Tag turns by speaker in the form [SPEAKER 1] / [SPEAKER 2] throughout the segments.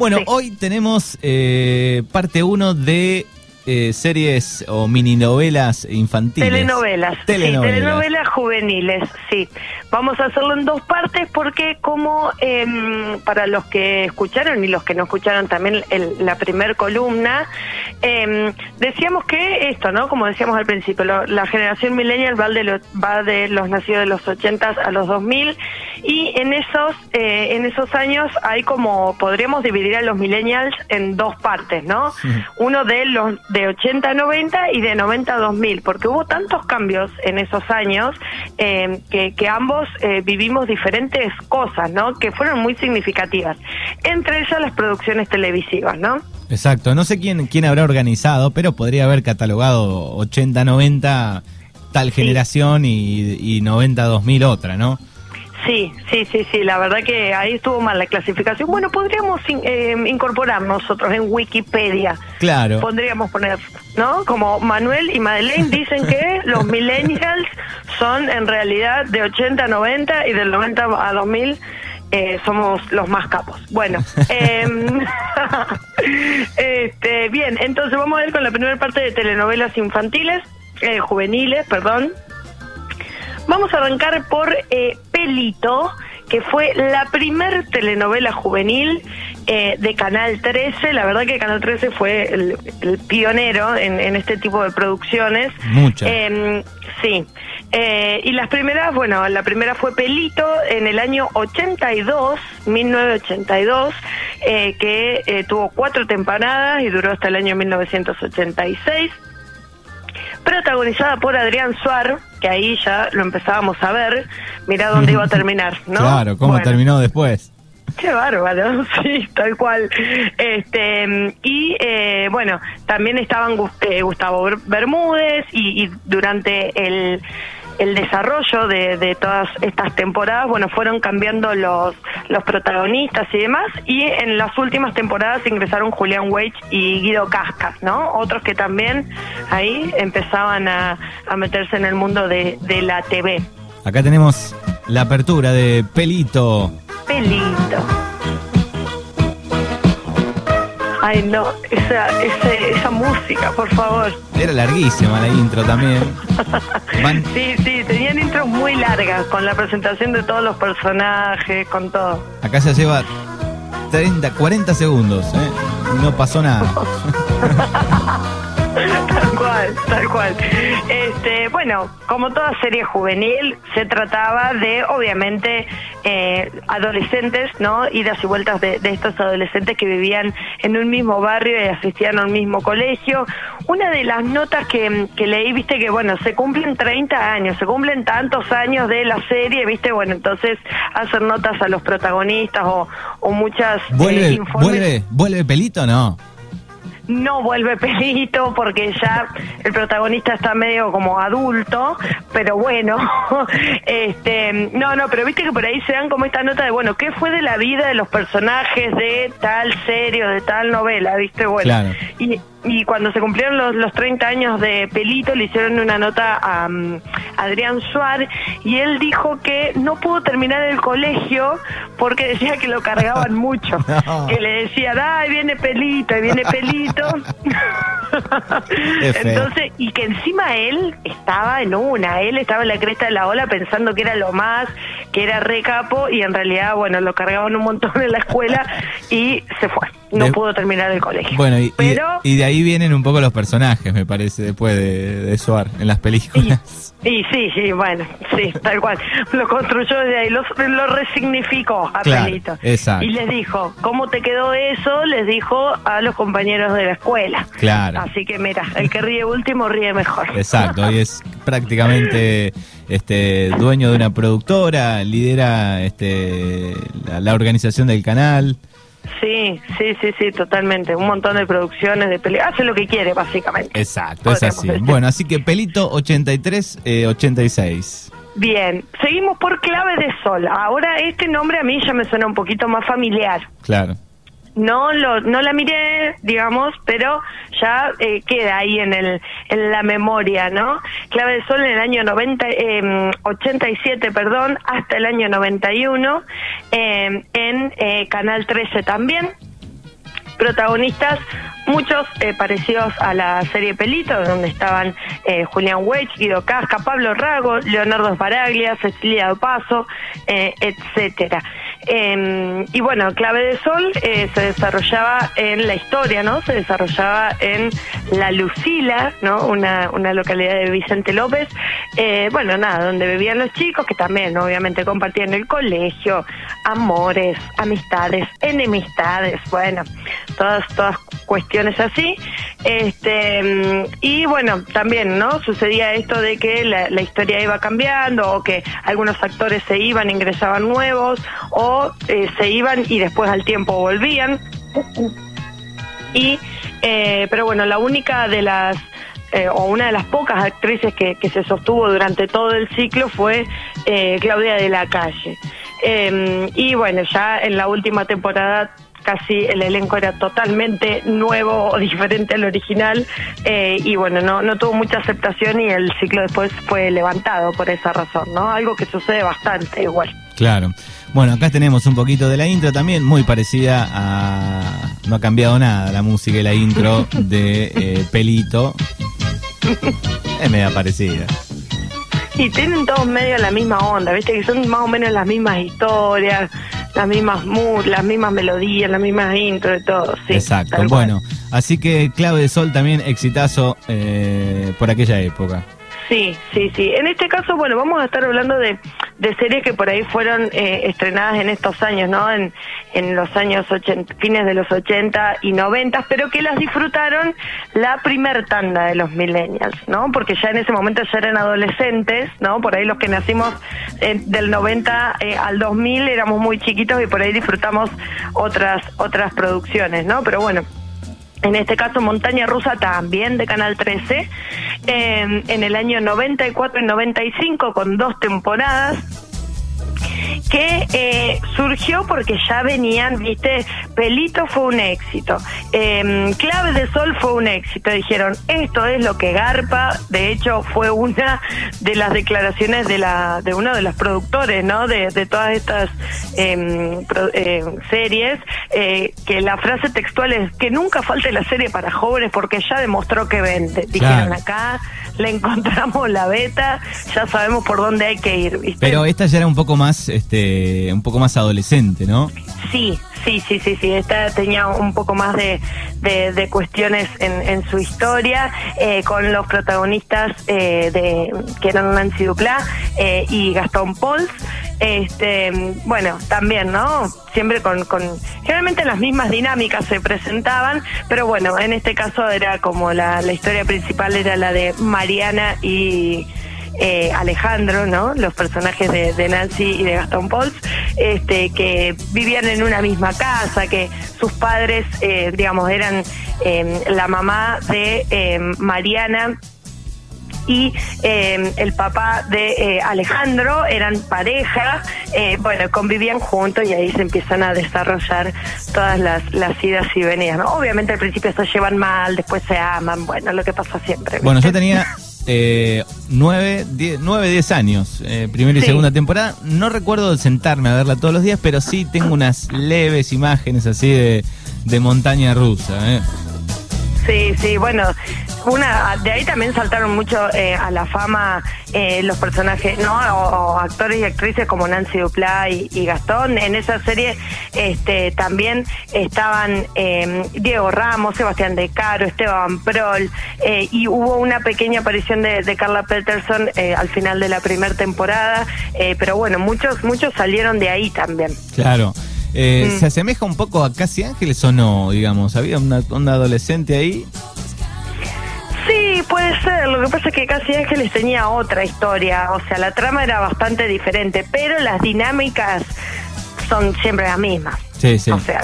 [SPEAKER 1] Bueno,
[SPEAKER 2] Sí.
[SPEAKER 1] hoy tenemos eh, parte 1 de eh, series o mininovelas infantiles.
[SPEAKER 2] Telenovelas,
[SPEAKER 1] Telenovelas.
[SPEAKER 2] sí, telenovelas juveniles, sí. Vamos a hacerlo en dos partes porque como em, para los que escucharon y los que no escucharon también el- la primer columna, em, decíamos que esto, ¿no? Como decíamos al principio, lo- la generación millennial va de, lo- va de los nacidos de los 80 a los 2000 y en esos, eh, en esos años hay como, podríamos dividir a los millennials en dos partes, ¿no? Uno de los de 80 a 90 y de 90 a 2000, porque hubo tantos cambios en esos años eh, que, que ambos eh, vivimos diferentes cosas, ¿no? Que fueron muy significativas. Entre ellas las producciones televisivas, ¿no?
[SPEAKER 1] Exacto, no sé quién, quién habrá organizado, pero podría haber catalogado 80-90 tal generación y, y 90-2000 otra, ¿no?
[SPEAKER 2] Sí, sí, sí, sí, la verdad que ahí estuvo mal la clasificación. Bueno, podríamos eh, incorporar nosotros en Wikipedia.
[SPEAKER 1] Claro.
[SPEAKER 2] Podríamos poner, ¿no? Como Manuel y Madeleine dicen que los millennials son en realidad de 80 a 90 y del 90 a 2000 eh, somos los más capos. Bueno, em, este, bien, entonces vamos a ver con la primera parte de telenovelas infantiles, eh, juveniles, perdón. Vamos a arrancar por eh, Pelito, que fue la primer telenovela juvenil eh, de Canal 13. La verdad que Canal 13 fue el, el pionero en, en este tipo de producciones.
[SPEAKER 1] Muchas.
[SPEAKER 2] Eh, sí. Eh, y las primeras, bueno, la primera fue Pelito en el año 82, 1982, eh, que eh, tuvo cuatro temporadas y duró hasta el año 1986 protagonizada por Adrián Suar, que ahí ya lo empezábamos a ver, mira dónde iba a terminar, ¿no?
[SPEAKER 1] Claro, ¿cómo
[SPEAKER 2] Bueno.
[SPEAKER 1] terminó después?
[SPEAKER 2] Qué bárbaro, sí, tal cual. Este y eh, bueno, también estaban eh, Gustavo Ber- Bermúdez y, y durante el el desarrollo de, de todas estas temporadas, bueno, fueron cambiando los los protagonistas y demás, y en las últimas temporadas ingresaron Julián Weich y Guido Cascas, ¿no? Otros que también ahí empezaban a, a meterse en el mundo de, de la TV.
[SPEAKER 1] Acá tenemos la apertura de Pelito.
[SPEAKER 2] Pelito. Ay, no, esa, ese- esa música, por favor.
[SPEAKER 1] Era larguísima la intro también. Van,
[SPEAKER 2] Sí, sí, tenían intros muy largas con la presentación de todos los personajes, con todo.
[SPEAKER 1] acá ya lleva 30, 40 segundos, ¿eh? No pasó nada.
[SPEAKER 2] Tal cual, tal cual. Este, bueno, como toda serie juvenil, se trataba de, obviamente, eh, adolescentes, ¿no? Idas y vueltas de, de estos adolescentes que vivían en un mismo barrio y asistían a un mismo colegio. Una de las notas que, que leí, viste que, bueno, se cumplen 30 años, se cumplen tantos años de la serie, viste, bueno, entonces hacen notas a los protagonistas o, o muchas eh,
[SPEAKER 1] ¿Vuelve,
[SPEAKER 2] informes.
[SPEAKER 1] vuelve, vuelve Pelito no?
[SPEAKER 2] No vuelve pelito porque ya el protagonista está medio como adulto, pero bueno, este, no, no, pero viste que por ahí se dan como esta nota de, bueno, ¿qué fue de la vida de los personajes de tal serie o de tal novela? ¿Viste? Bueno,
[SPEAKER 1] Claro.
[SPEAKER 2] y, y cuando se cumplieron los, los 30 años de Pelito, le hicieron una nota a um, Adrián Suar y él dijo que no pudo terminar el colegio porque decía que lo cargaban mucho.
[SPEAKER 1] No.
[SPEAKER 2] Que le decían, ay, viene Pelito, y viene Pelito. Entonces, y que encima él estaba en una, él estaba en la cresta de la ola pensando que era lo más, que era re capo, y en realidad, bueno, lo cargaban un montón en la escuela y se fue. No
[SPEAKER 1] De-
[SPEAKER 2] pudo terminar el colegio.
[SPEAKER 1] Bueno, y, y-
[SPEAKER 2] Pero,
[SPEAKER 1] y de ahí vienen un poco los personajes, me parece, después de, de Suar en las películas.
[SPEAKER 2] y sí, bueno, sí, tal cual. Lo construyó desde ahí, lo, lo resignificó a
[SPEAKER 1] Claro,
[SPEAKER 2] Pelito.
[SPEAKER 1] exacto.
[SPEAKER 2] Y les dijo, ¿cómo te quedó eso? Les dijo a los compañeros de la escuela.
[SPEAKER 1] Claro.
[SPEAKER 2] Así que mira, el que ríe último ríe mejor.
[SPEAKER 1] Exacto, y es prácticamente este dueño de una productora, lidera este la, la organización del canal.
[SPEAKER 2] Sí, sí, sí, sí, totalmente. Un montón de producciones de películas. Hace lo que quiere, básicamente.
[SPEAKER 1] Exacto, es así.
[SPEAKER 2] decir.
[SPEAKER 1] Bueno, así que Pelito 83, eh, 86.
[SPEAKER 2] Bien, seguimos por Clave de Sol. Ahora este nombre a mí ya me suena un poquito más familiar.
[SPEAKER 1] Claro.
[SPEAKER 2] No lo, no la miré, digamos, pero ya eh, queda ahí en el, en la memoria, ¿no? Clave de Sol en el año 90, eh, 87, perdón, hasta el año 91, eh, en Canal 13 también. protagonistas muchos eh, parecidos a la serie Pelito, donde estaban eh, Julián Weich, Guido Casca, Pablo Rago, Leonardo Sbaraglia, Cecilia Dopaso, eh, etcétera. Em, y bueno, Clave de Sol eh, se desarrollaba en la historia, ¿no? Se desarrollaba en La Lucila, ¿no? Una, una localidad de Vicente López. Eh, bueno, nada, donde vivían los chicos, que también, obviamente, compartían el colegio, amores, amistades, enemistades, bueno, todas, todas cuestiones así. Este, y bueno, también, ¿no? Sucedía esto de que la, la historia iba cambiando, o que algunos actores se iban, ingresaban nuevos, o eh, se iban y después al tiempo volvían. Y, eh, pero bueno, la única de las eh, o una de las pocas actrices que, que, se sostuvo durante todo el ciclo fue Claudia de la Calle. y bueno, ya en la última temporada casi el elenco era totalmente nuevo o diferente al original y bueno, no, no tuvo mucha aceptación y el ciclo después fue levantado por esa razón, ¿no? Algo que sucede bastante igual.
[SPEAKER 1] Claro. Bueno, acá tenemos un poquito de la intro también, muy parecida a... No ha cambiado nada la música y la intro de eh, Pelito. Es media parecida.
[SPEAKER 2] Y tienen todos medio la misma onda, viste que son más o menos las mismas historias, las mismas mood, las mismas melodías, las mismas intro y todo. Sí,
[SPEAKER 1] Exacto. Bueno, así que Clave de Sol también exitazo eh, por aquella época.
[SPEAKER 2] Sí, sí, sí. En este caso, bueno, vamos a estar hablando de, de series que por ahí fueron eh, estrenadas en estos años, ¿no? En, en los años 80, fines de los 80 y 90, pero que las disfrutaron la primer tanda de los millennials, ¿no? Porque ya en ese momento ya eran adolescentes, ¿no? Por ahí los que nacimos eh, del 90 eh, al 2000 éramos muy chiquitos y por ahí disfrutamos otras otras producciones, ¿no? Pero bueno, en este caso Montaña Rusa también de Canal 13, en el año 94 y 95 con dos temporadas que eh, surgió porque ya venían, viste, Pelito fue un éxito, eh, Clave de Sol fue un éxito, dijeron, esto es lo que garpa, de hecho fue una de las declaraciones de la de uno de los productores, ¿no? De, de todas estas eh, series, que la frase textual es que nunca falte la serie para jóvenes porque ya demostró que vende, dijeron acá, le encontramos la beta, ya sabemos por dónde hay que ir, ¿viste?
[SPEAKER 1] Pero esta ya era un poco más este, un poco más adolescente, ¿no?
[SPEAKER 2] Sí, sí, sí, sí, sí. Esta tenía un poco más de, de, cuestiones en, en, su historia, eh, con los protagonistas eh, de que eran Nancy Duplá eh, y Gastón Pauls. Este, bueno, también, ¿no? Siempre con, con, generalmente las mismas dinámicas se presentaban, pero bueno, en este caso era como la, la historia principal era la de Mariana y eh, Alejandro, ¿no? Los personajes de, Nancy y de Gastón Pauls, este, que vivían en una misma casa, que sus padres, eh, digamos, eran em, la mamá de em, Mariana y em, el papá de eh, Alejandro eran pareja, bueno, convivían juntos y ahí se empiezan a desarrollar todas las, las idas y venidas, ¿no? Obviamente al principio se llevan mal, después se aman, bueno, lo que pasa siempre.
[SPEAKER 1] Bueno, yo tenía eh, nueve, diez, años, eh, primera y segunda temporada. No recuerdo sentarme a verla todos los días, pero sí tengo unas leves imágenes así de, de montaña rusa. Eh.
[SPEAKER 2] Sí, sí, bueno, una de ahí también saltaron mucho eh, a la fama eh, los personajes, ¿no? O, actores y actrices como Nancy Duplá y, Gastón. En esa serie este, también estaban eh, Diego Ramos, Sebastián De Caro, Esteban Prol, y hubo una pequeña aparición de, de Carla Peterson al final de la primera temporada, pero bueno, muchos, muchos salieron de ahí también.
[SPEAKER 1] Claro. Mm. ¿Se asemeja un poco a Casi Ángeles o no? Digamos, había una, una adolescente ahí
[SPEAKER 2] Sí, puede ser. Lo que pasa es que Casi Ángeles tenía otra historia. O sea, la trama era bastante diferente, pero las dinámicas son siempre las mismas.
[SPEAKER 1] Sí, sí.
[SPEAKER 2] O sea,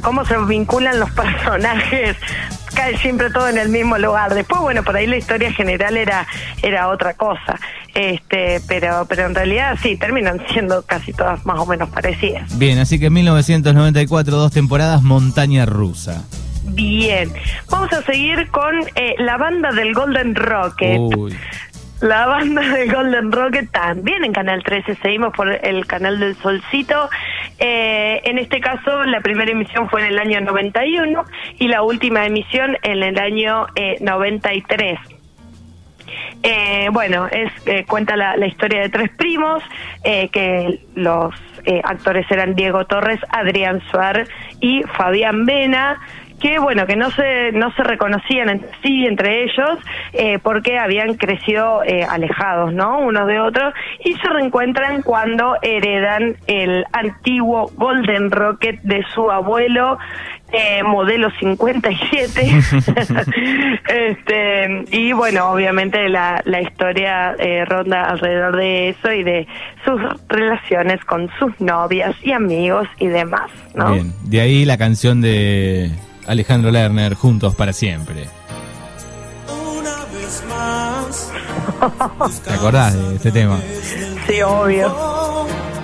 [SPEAKER 2] cómo, se vinculan los personajes, cae siempre todo en el mismo lugar. Después, bueno, por ahí la historia general era era otra cosa. Este, pero pero en realidad sí, terminan siendo casi todas más o menos parecidas.
[SPEAKER 1] Bien, así que en 1994, dos temporadas, Montaña Rusa.
[SPEAKER 2] Bien, vamos a seguir con eh, la banda del Golden Rocket. La banda del Golden Rocket también en Canal 13, seguimos por el canal del Solcito. Eh, en este caso, la primera emisión fue en el año 91 y la última emisión en el año 93. Eh, bueno, es eh, cuenta la, historia de tres primos, eh, que los actores eran Diego Torres, Adrián Suar y Fabián Vena que bueno que no se no se reconocían entre sí entre ellos porque habían crecido alejados no unos de otros y se reencuentran cuando heredan el antiguo Golden Rocket de su abuelo eh, modelo 57. este, y bueno, obviamente la, la historia eh, ronda alrededor de eso y de sus relaciones con sus novias y amigos y demás. ¿no?
[SPEAKER 1] Bien, de ahí la canción de Alejandro Lerner, Juntos para siempre. Una vez más. ¿Te acordás de este tema?
[SPEAKER 2] Sí, obvio.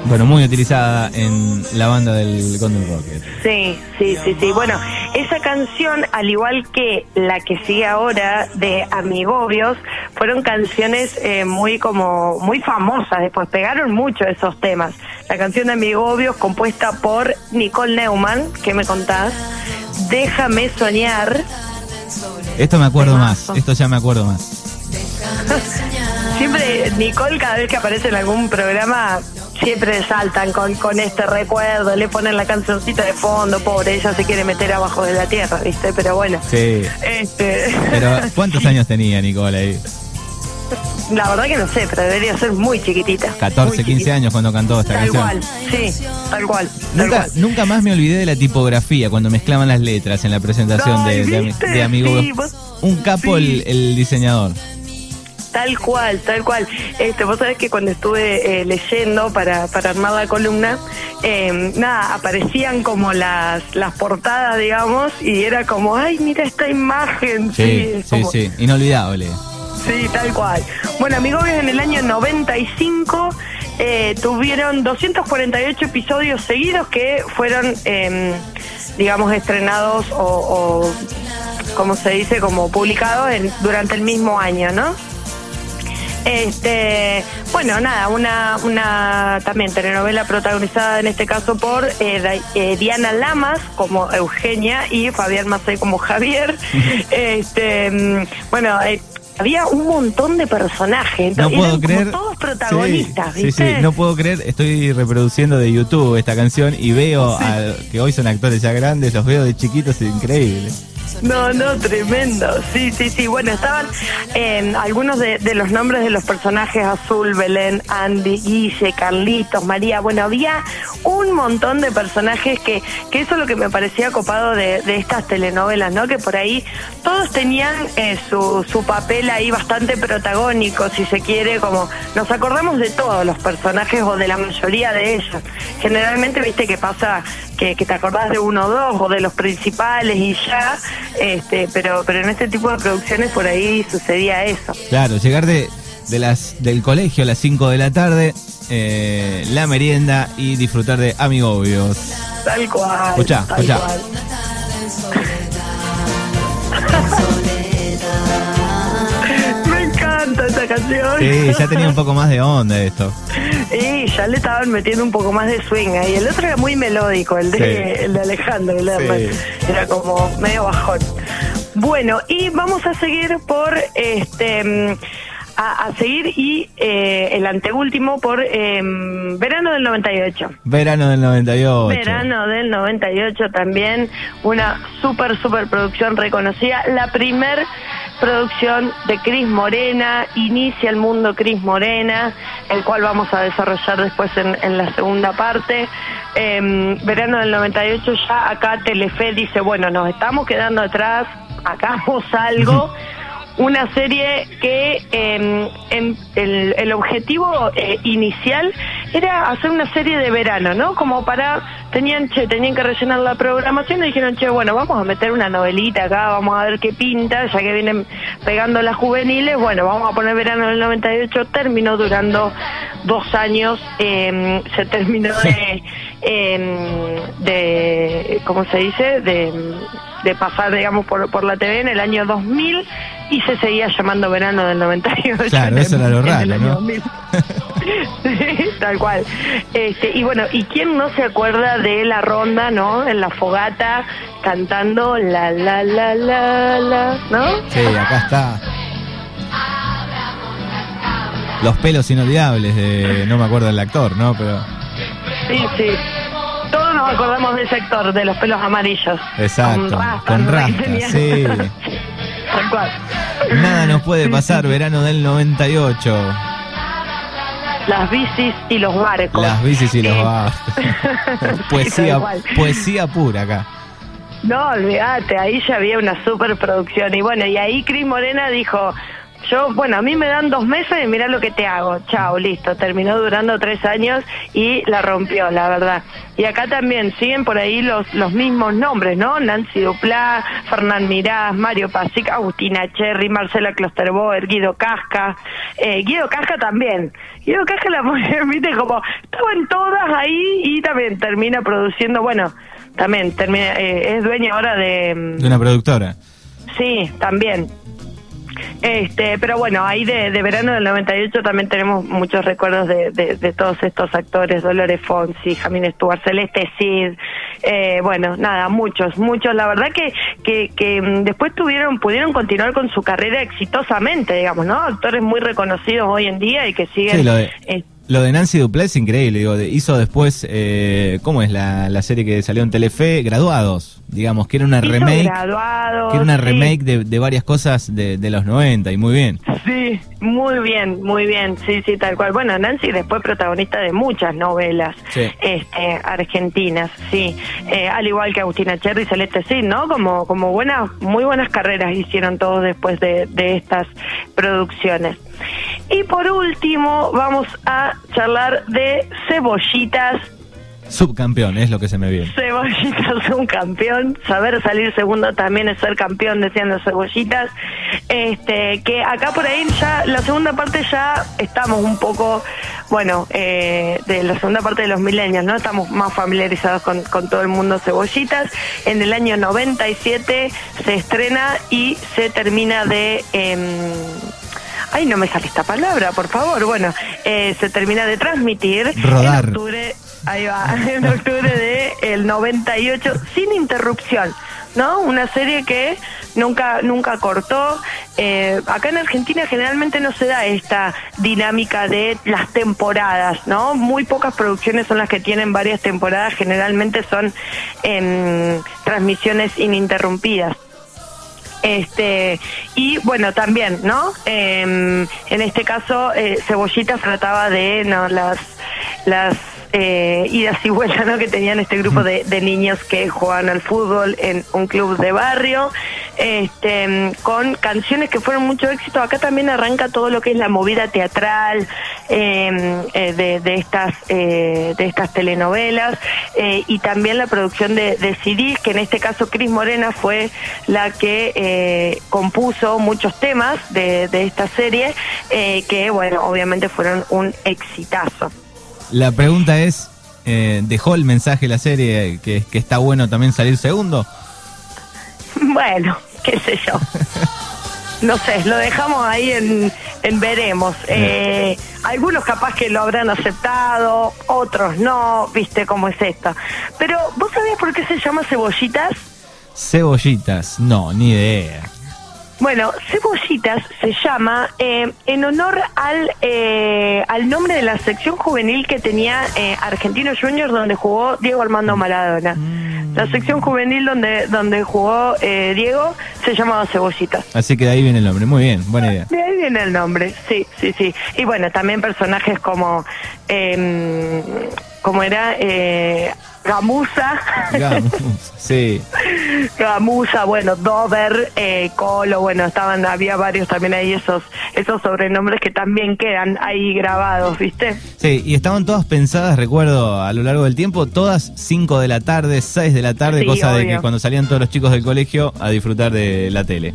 [SPEAKER 1] Bueno, muy utilizada en la banda del Golden Rocket.
[SPEAKER 2] Sí, sí, sí, sí. Bueno, esa canción, al igual que la que sigue ahora de Amigobios, fueron canciones eh, muy como muy famosas. Después pegaron mucho esos temas. La canción de Amigobios, compuesta por Nicole Neumann, que me contás, Déjame soñar.
[SPEAKER 1] Esto me acuerdo más. Esto ya me acuerdo más.
[SPEAKER 2] Siempre Nicole cada vez que aparece en algún programa siempre saltan con, con este recuerdo, le ponen la cancioncita de fondo, pobre, ella se quiere meter abajo de la tierra, ¿viste? Pero bueno.
[SPEAKER 1] Sí. Este... Pero ¿cuántos años tenía Nicole ahí?
[SPEAKER 2] La verdad que no sé, pero debería ser muy chiquitita.
[SPEAKER 1] 14, 15 años cuando cantó esta
[SPEAKER 2] tal
[SPEAKER 1] canción.
[SPEAKER 2] sí, tal cual.
[SPEAKER 1] nunca, nunca más me olvidé de la tipografía cuando mezclaban las letras en la presentación de, de, Amigo. Un capo el, el diseñador.
[SPEAKER 2] Tal cual, tal cual. Este, vos sabés que cuando estuve eh, leyendo para, para armar la columna, eh, nada, aparecían como las, las portadas, digamos, y era como, ay, mira esta imagen.
[SPEAKER 1] Sí, sí, sí, inolvidable.
[SPEAKER 2] Sí, tal cual. Bueno, amigos, en el año 95 eh, tuvieron 248 episodios seguidos que fueron, em, digamos, estrenados o, o, como se dice, como publicados en, durante el mismo año, ¿no? Este, bueno, nada, una, una también telenovela protagonizada en este caso por eh, eh, Diana Lamas como Eugenia y Fabián Macei como Javier. este, mm, bueno, eh, había un montón de personajes.
[SPEAKER 1] No puedo creer.
[SPEAKER 2] todos protagonistas,
[SPEAKER 1] sí, Sí, no puedo creer. Estoy reproduciendo de YouTube esta canción y veo que hoy son actores ya grandes, los veo de chiquitos, es increíble.
[SPEAKER 2] No, no, tremendo. Sí, sí, sí. Bueno, estaban en algunos de, los nombres de los personajes: Azul, Belén, Andy, Guille, Carlitos, María. Bueno, había un montón de personajes que, que eso es lo que me parecía copado de, estas telenovelas, ¿no? Que por ahí todos tenían eh, su, su papel ahí bastante protagónico, si se quiere, como nos acordamos de todos los personajes o de la mayoría de ellos. Generalmente, viste que pasa que, que te acordás de uno o dos o de los principales y ya este, pero, pero en este tipo de producciones por ahí sucedía eso.
[SPEAKER 1] Claro, llegar de, de las, del colegio a las 5 de la tarde, eh, la merienda y disfrutar de amigobios.
[SPEAKER 2] Tal cual.
[SPEAKER 1] Escucha, escucha.
[SPEAKER 2] Me encanta esta canción.
[SPEAKER 1] Sí, ya tenía un poco más de onda esto.
[SPEAKER 2] Y ya le estaban metiendo un poco más de swing ahí. El otro era muy melódico, el de, el de Alejandro. Era como medio bajón. Bueno, y vamos a seguir por este. A, seguir y eh, el anteúltimo por em, verano del 98.
[SPEAKER 1] Verano del 98.
[SPEAKER 2] Verano del 98 también, una super, super producción reconocida. La primer producción de Cris Morena, inicia el mundo Cris Morena, el cual vamos a desarrollar después en, la segunda parte. Em, verano del 98 ya acá Telefe dice, bueno, nos estamos quedando atrás, hagamos algo. una serie que em, en el, el, objetivo eh, inicial era hacer una serie de verano, ¿no? Como para tenían che, tenían que rellenar la programación y dijeron, "Che, bueno, vamos a meter una novelita acá, vamos a ver qué pinta, ya que vienen pegando las juveniles, bueno, vamos a poner verano del 98, terminó durando dos años, eh, se terminó de, eh, de ¿cómo se dice? De, de pasar, digamos, por, por la TV en el año 2000 y se seguía llamando verano del 98.
[SPEAKER 1] Claro, eso era lo raro, ¿no?
[SPEAKER 2] Sí, tal cual. Este, y bueno, ¿y quién no se acuerda de la ronda, no? En la fogata, cantando la la la la la, ¿no?
[SPEAKER 1] Sí, acá está. Los pelos inolvidables de. No me acuerdo del actor, ¿no? Pero.
[SPEAKER 2] Sí, sí. Todos acordamos del sector, de los pelos amarillos.
[SPEAKER 1] Exacto, con rastas, sí.
[SPEAKER 2] Tal cual.
[SPEAKER 1] Nada nos puede pasar, verano del 98.
[SPEAKER 2] Las bicis y los barcos.
[SPEAKER 1] Las bicis y los barcos.
[SPEAKER 2] Sí,
[SPEAKER 1] poesía, poesía pura acá.
[SPEAKER 2] No, olvídate, ahí ya había una superproducción. Y bueno, y ahí Cris Morena dijo, yo, bueno, a mí me dan dos meses y mirá lo que te hago. Chao, listo. Terminó durando tres años y la rompió, la verdad. Y acá también siguen por ahí los, los mismos nombres, ¿no? Nancy Duplá, Fernán Mirás, Mario Pasic, Agustina Cherry, Marcela Klosterboer, Guido Casca. Eh, Guido Casca también. Guido Casca la viste, como estaban todas ahí y también termina produciendo, bueno, también termina, eh, es dueño ahora de... mm,
[SPEAKER 1] De una productora.
[SPEAKER 2] Sí, también. Este, pero bueno, ahí de, de verano del 98 también tenemos muchos recuerdos de, de, de todos estos actores, Dolores Fonsi, Jamín Stuart, Celeste Cid, eh, bueno, nada, muchos, muchos. La verdad que, que, que mm, después tuvieron, pudieron continuar con su carrera exitosamente, digamos, ¿no? Actores muy reconocidos hoy en día y que siguen...
[SPEAKER 1] Sí, lo de, Nancy Duplá es increíble. Digo, hizo después, eh, ¿cómo es la, la serie que salió en Telefe? Graduados, digamos, que era una
[SPEAKER 2] hizo
[SPEAKER 1] remake.
[SPEAKER 2] graduados,
[SPEAKER 1] Que era una
[SPEAKER 2] sí.
[SPEAKER 1] remake de, de varias cosas de, de los 90 y muy bien.
[SPEAKER 2] Sí, muy bien, muy bien, sí, sí, tal cual. Bueno, Nancy después protagonista de muchas novelas
[SPEAKER 1] Sí.
[SPEAKER 2] este, argentinas, sí. Eh, al igual que Agustina Cherry y Celeste Cid, ¿no? Como, como buenas, muy buenas carreras hicieron todos después de, de estas producciones. Y por último, vamos a charlar de cebollitas
[SPEAKER 1] Subcampeón, es lo que se me viene.
[SPEAKER 2] Cebollitas un campeón, saber salir segundo también es ser campeón, decían los cebollitas. Este, que acá por ahí ya, la segunda parte ya estamos un poco, bueno, eh, de la segunda parte de los milenios, ¿no? Estamos más familiarizados con, con todo el mundo cebollitas. En el año 97 se estrena y se termina de... em, Ay, no me sale esta palabra, por favor. Bueno, eh, se termina de transmitir
[SPEAKER 1] Rodar.
[SPEAKER 2] en octubre, ahí va, en octubre de el 98 sin interrupción, ¿no? Una serie que nunca nunca cortó. Eh, acá en Argentina generalmente no se da esta dinámica de las temporadas, ¿no? Muy pocas producciones son las que tienen varias temporadas, generalmente son em, transmisiones ininterrumpidas. Este, y bueno, también, ¿no? Em, en este caso, eh, Cebollitas trataba de ¿no? las, las eh, idas y vueltas ¿no? que tenían este grupo de, de niños que jugaban al fútbol en un club de barrio, este, con canciones que fueron mucho éxito. Acá también arranca todo lo que es la movida teatral em, eh, de, de estas eh, de estas telenovelas eh, y también la producción de, de CDs, que en este caso Cris Morena fue la que eh, compuso muchos temas de, de esta serie, que bueno, obviamente fueron un exitazo.
[SPEAKER 1] La pregunta es, eh, ¿dejó el mensaje la serie que, que está bueno también salir segundo?
[SPEAKER 2] Bueno, qué sé yo. No sé, lo dejamos ahí en, en veremos. Eh, algunos capaz que lo habrán aceptado, otros no, viste cómo es esto. Pero, ¿vos sabías por qué se llama cebollitas?
[SPEAKER 1] Cebollitas, no, ni idea.
[SPEAKER 2] Bueno, Cebollitas se llama eh, en honor al, eh, al nombre de la sección juvenil que tenía eh, Argentino Juniors donde jugó Diego Armando Maradona. La sección juvenil donde, donde jugó eh, Diego se llamaba Cebollitas.
[SPEAKER 1] Así que de ahí viene el nombre. Muy bien, buena idea.
[SPEAKER 2] De ahí viene el nombre, sí, sí, sí. Y bueno, también personajes como, eh, como era eh, Gamusa,
[SPEAKER 1] Digamos, sí.
[SPEAKER 2] Gamusa, bueno, Dover, eh, Colo, bueno, estaban, había varios también ahí esos, esos sobrenombres que también quedan ahí grabados, ¿viste?
[SPEAKER 1] Sí, y estaban todas pensadas, recuerdo, a lo largo del tiempo, todas 5 de la tarde, 6 de la tarde,
[SPEAKER 2] Sí,
[SPEAKER 1] cosa de que cuando salían todos los chicos del colegio a disfrutar de la tele.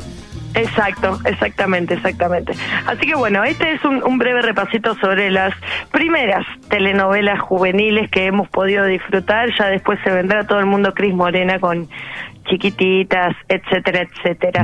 [SPEAKER 2] Exacto, exactamente, exactamente. Así que bueno, este es un, un breve repasito sobre las primeras telenovelas juveniles que hemos podido disfrutar. Ya después se vendrá todo el mundo Cris Morena con chiquititas, etcétera, etcétera.